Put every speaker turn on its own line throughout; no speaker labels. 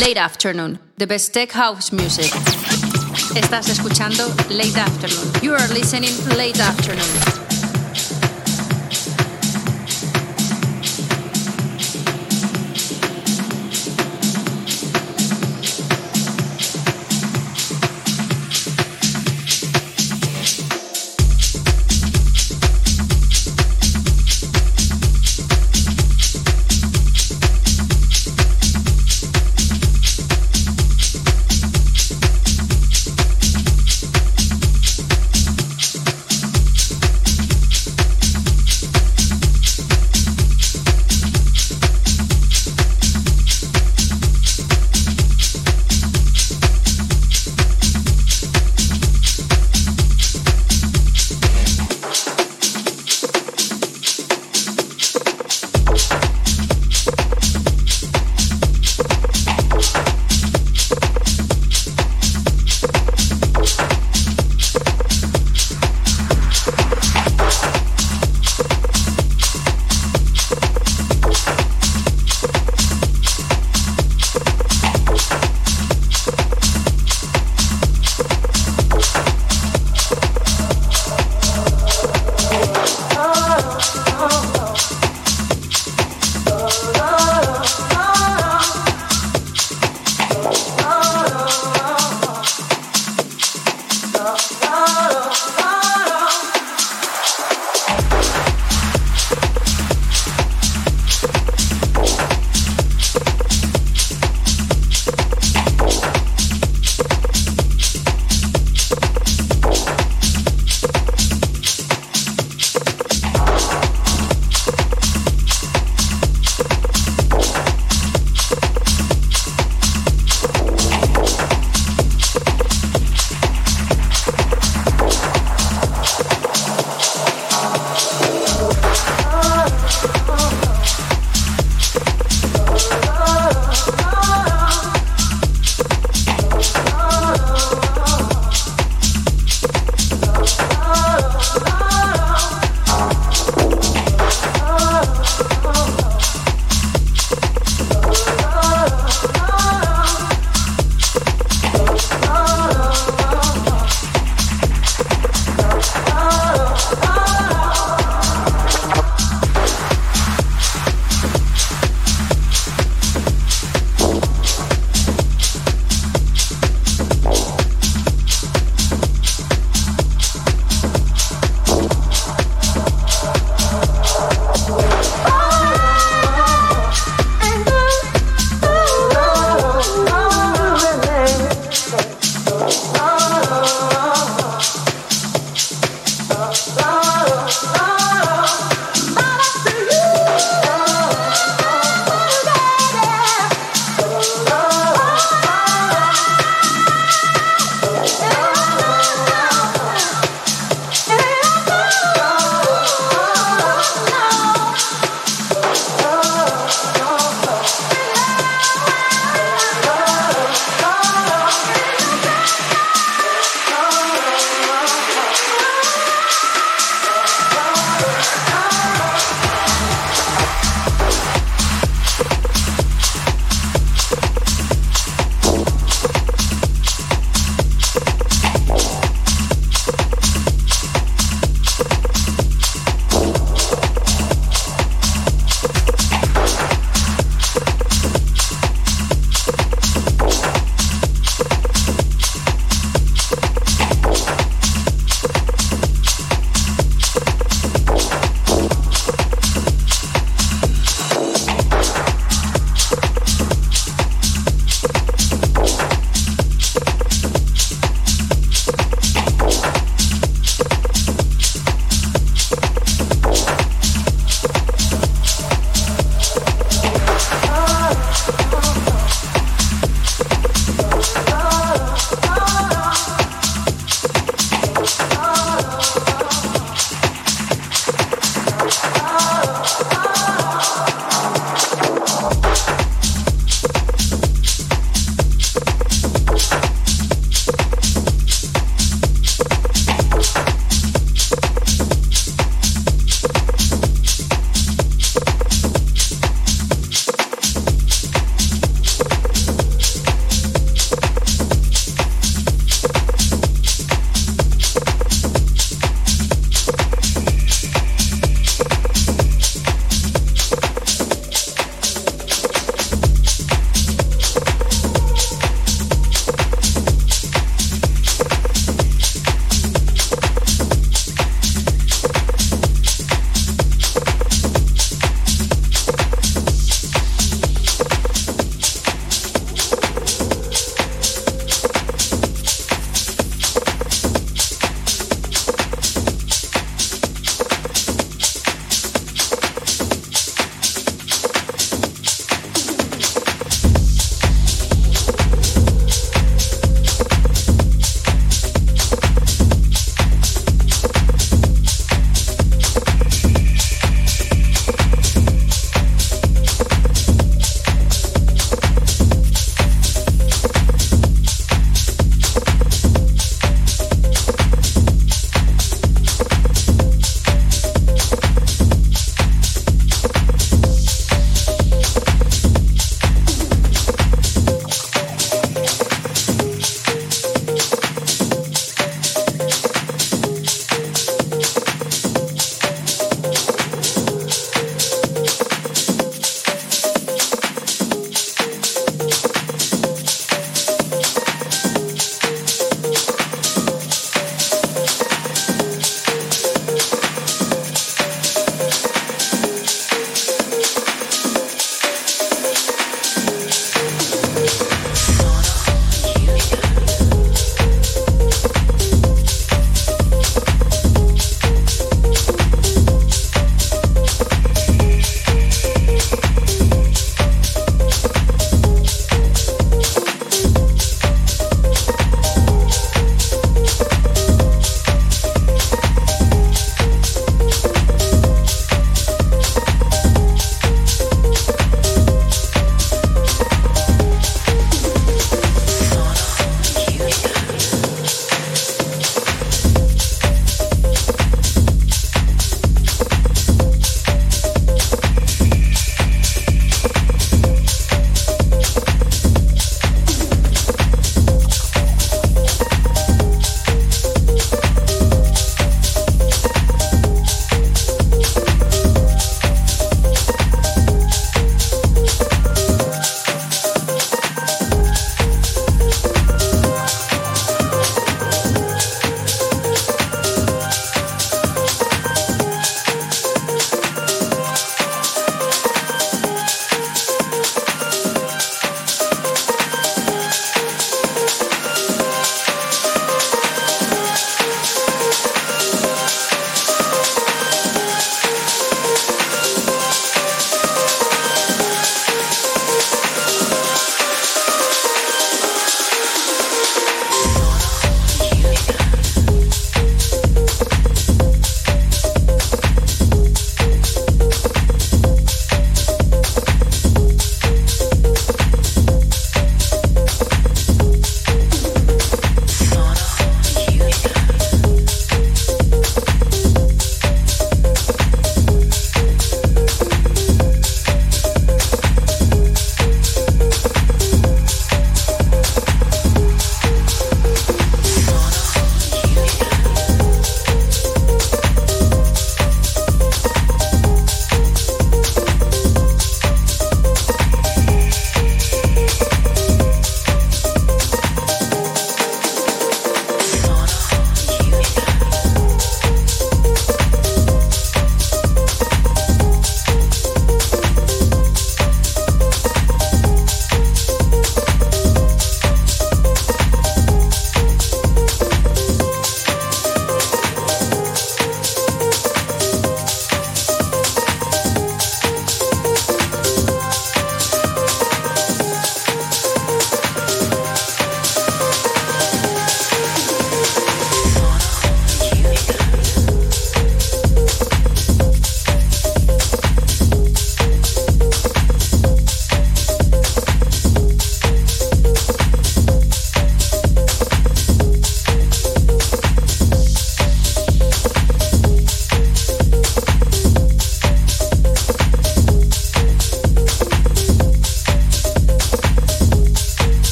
Late Afternoon, the best tech house music. Estás escuchando Late Afternoon. You are listening Late Afternoon.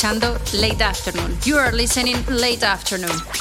Escuchando Late Afternoon. You are listening Late Afternoon.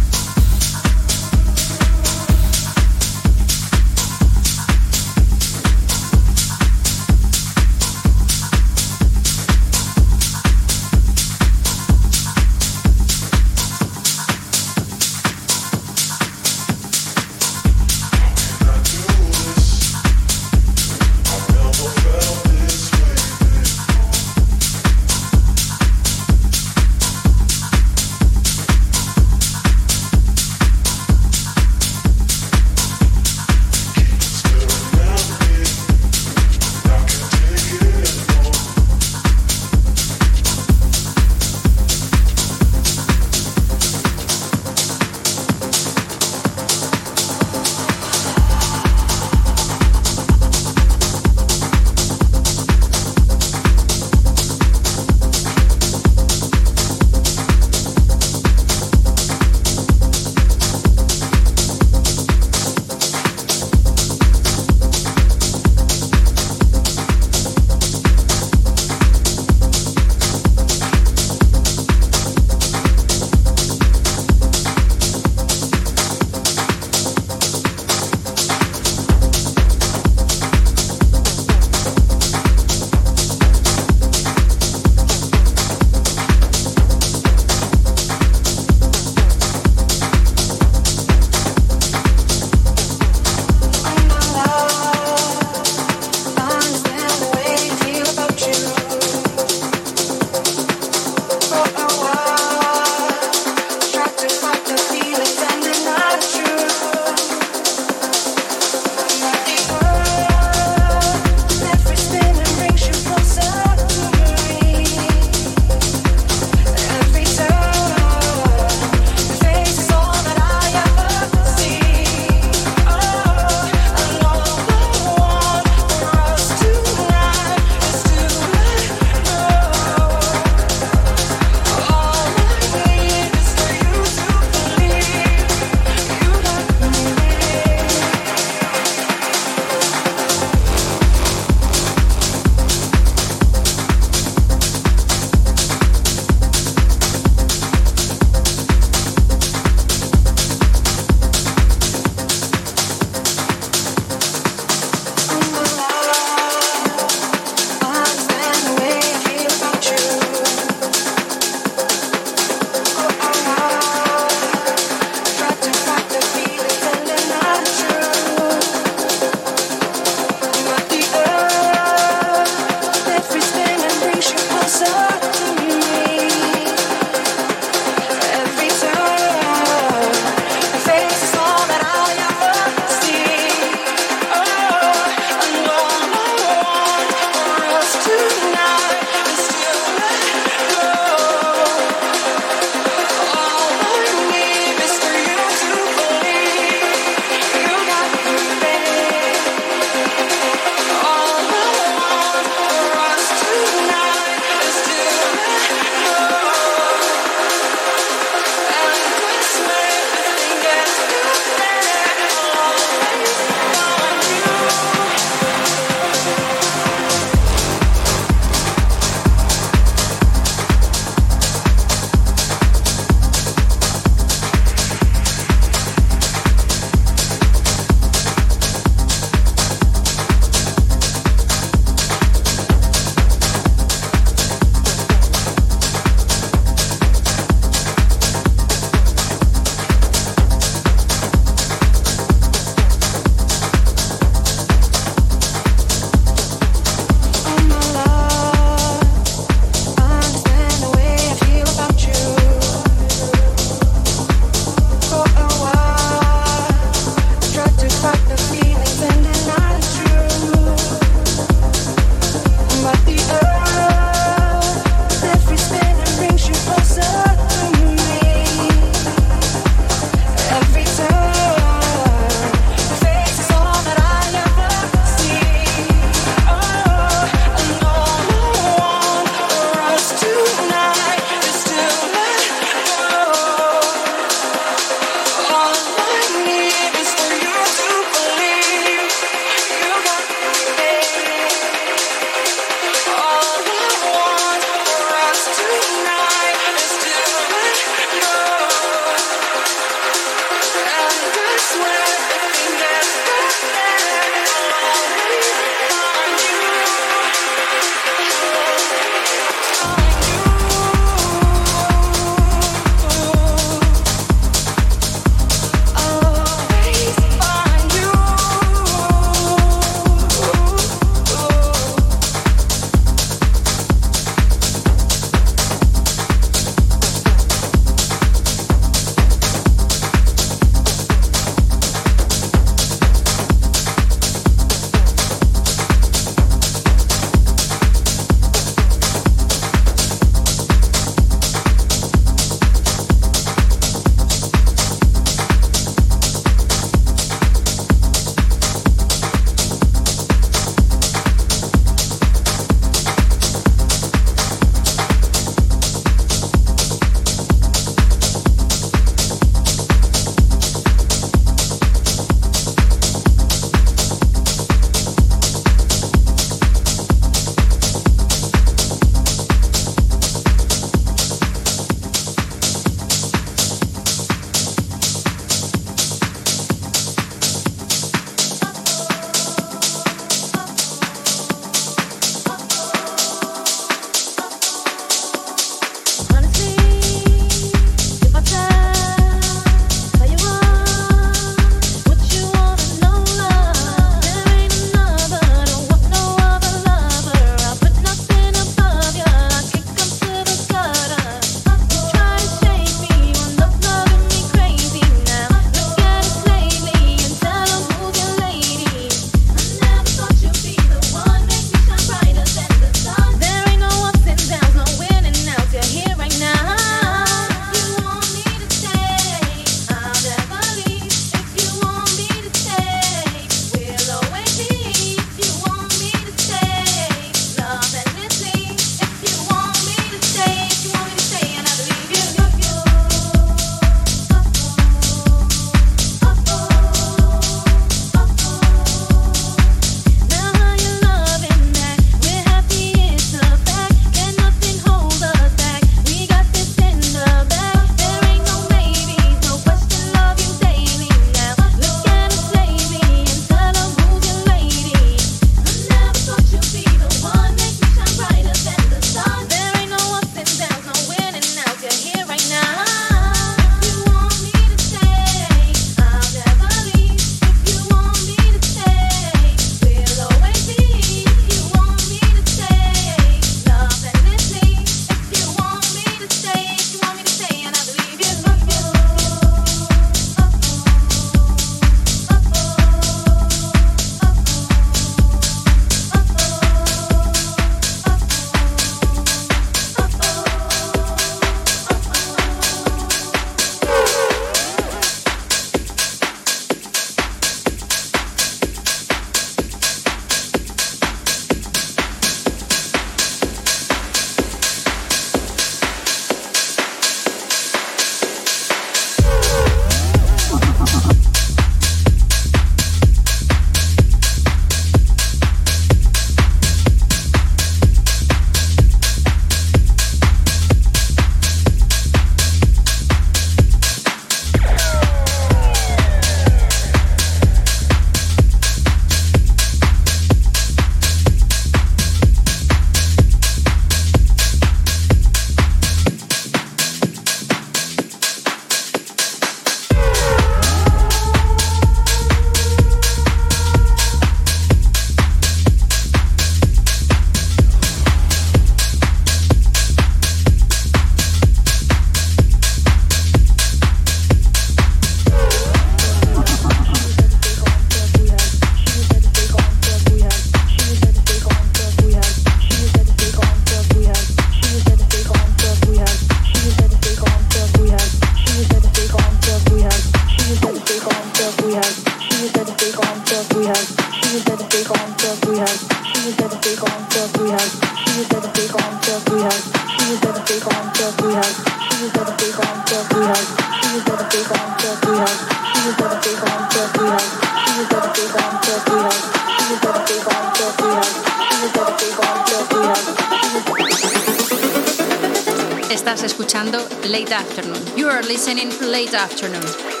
Afternoon. You are listening Late Afternoon.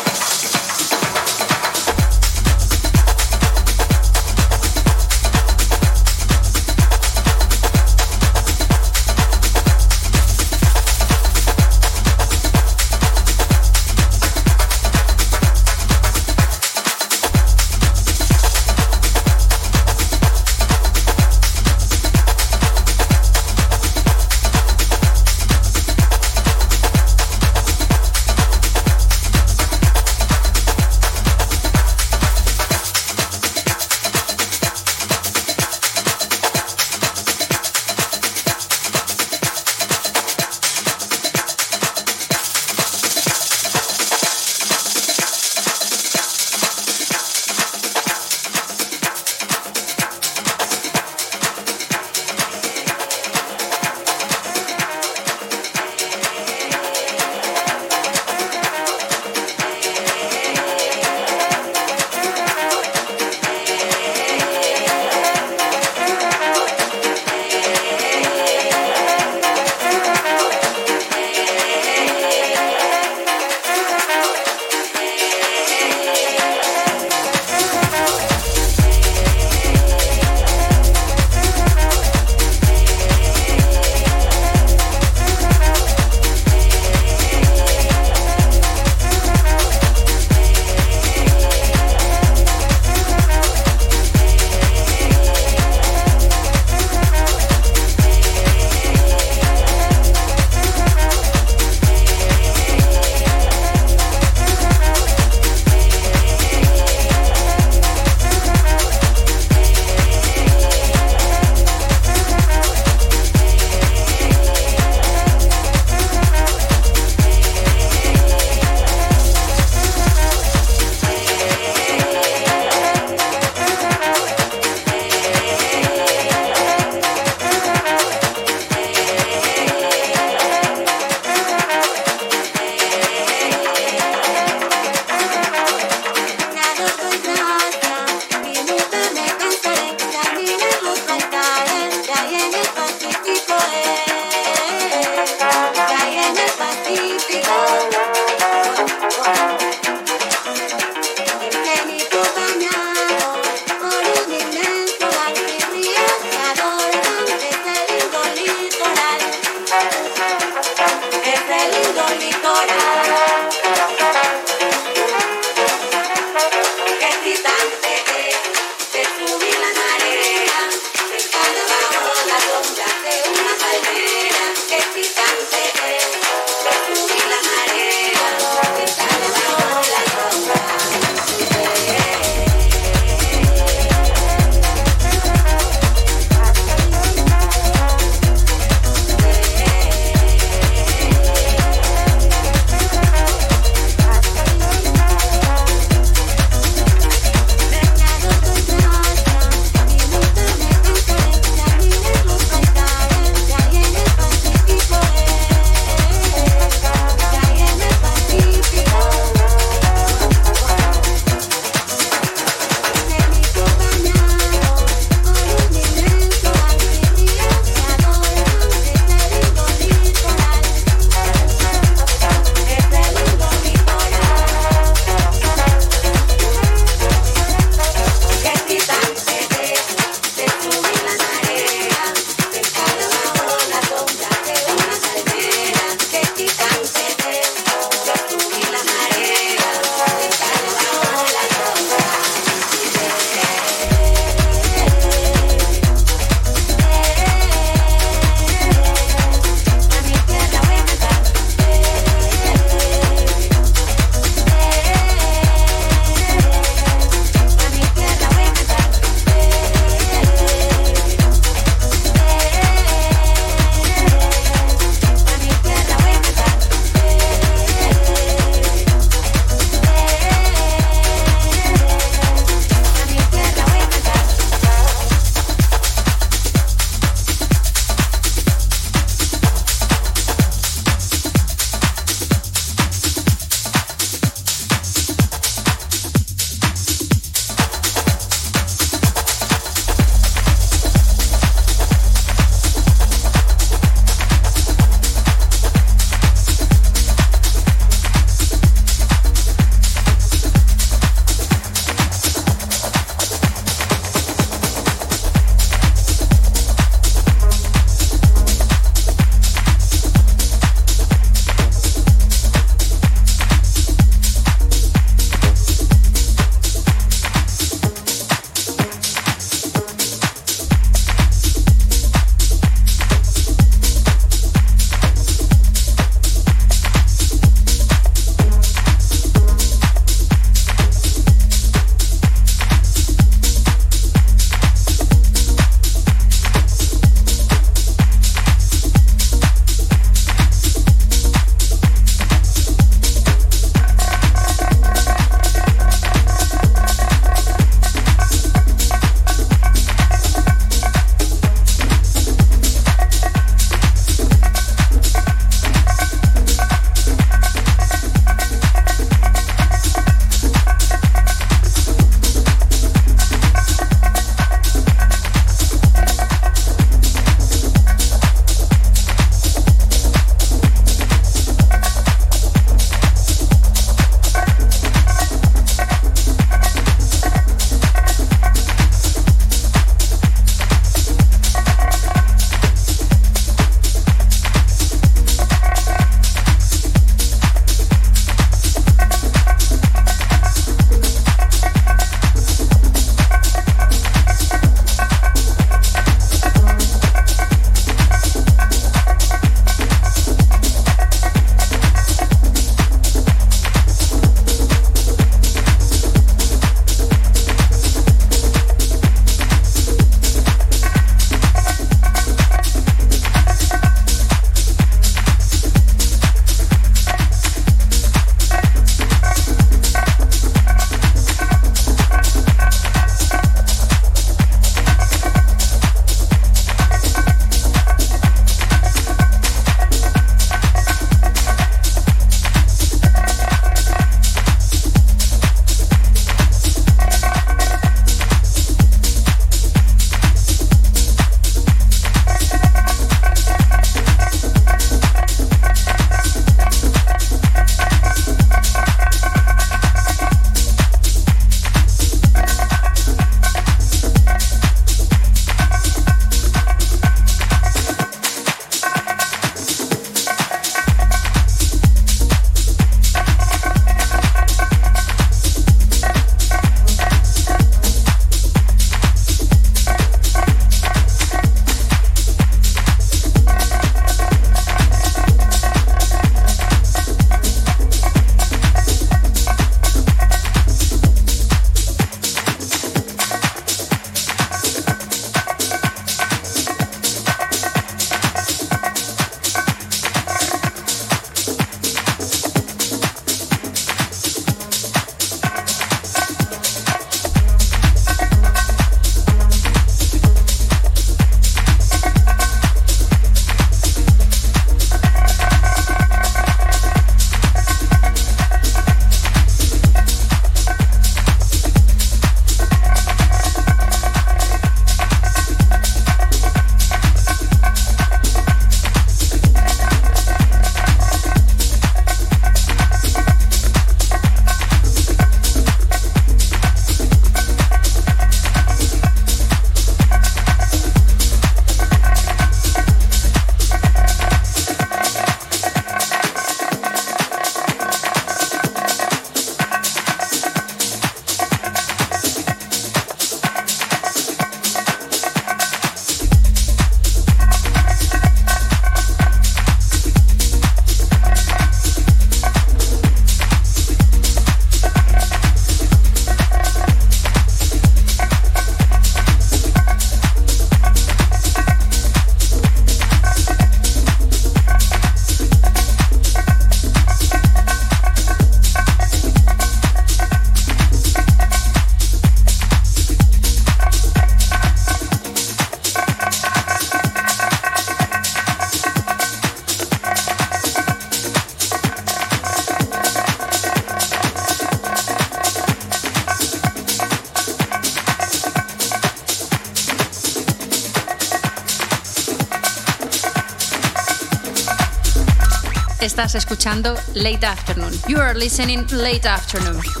Escuchando Late Afternoon. You are listening Late Afternoon.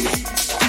Stand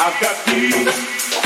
up, got hope,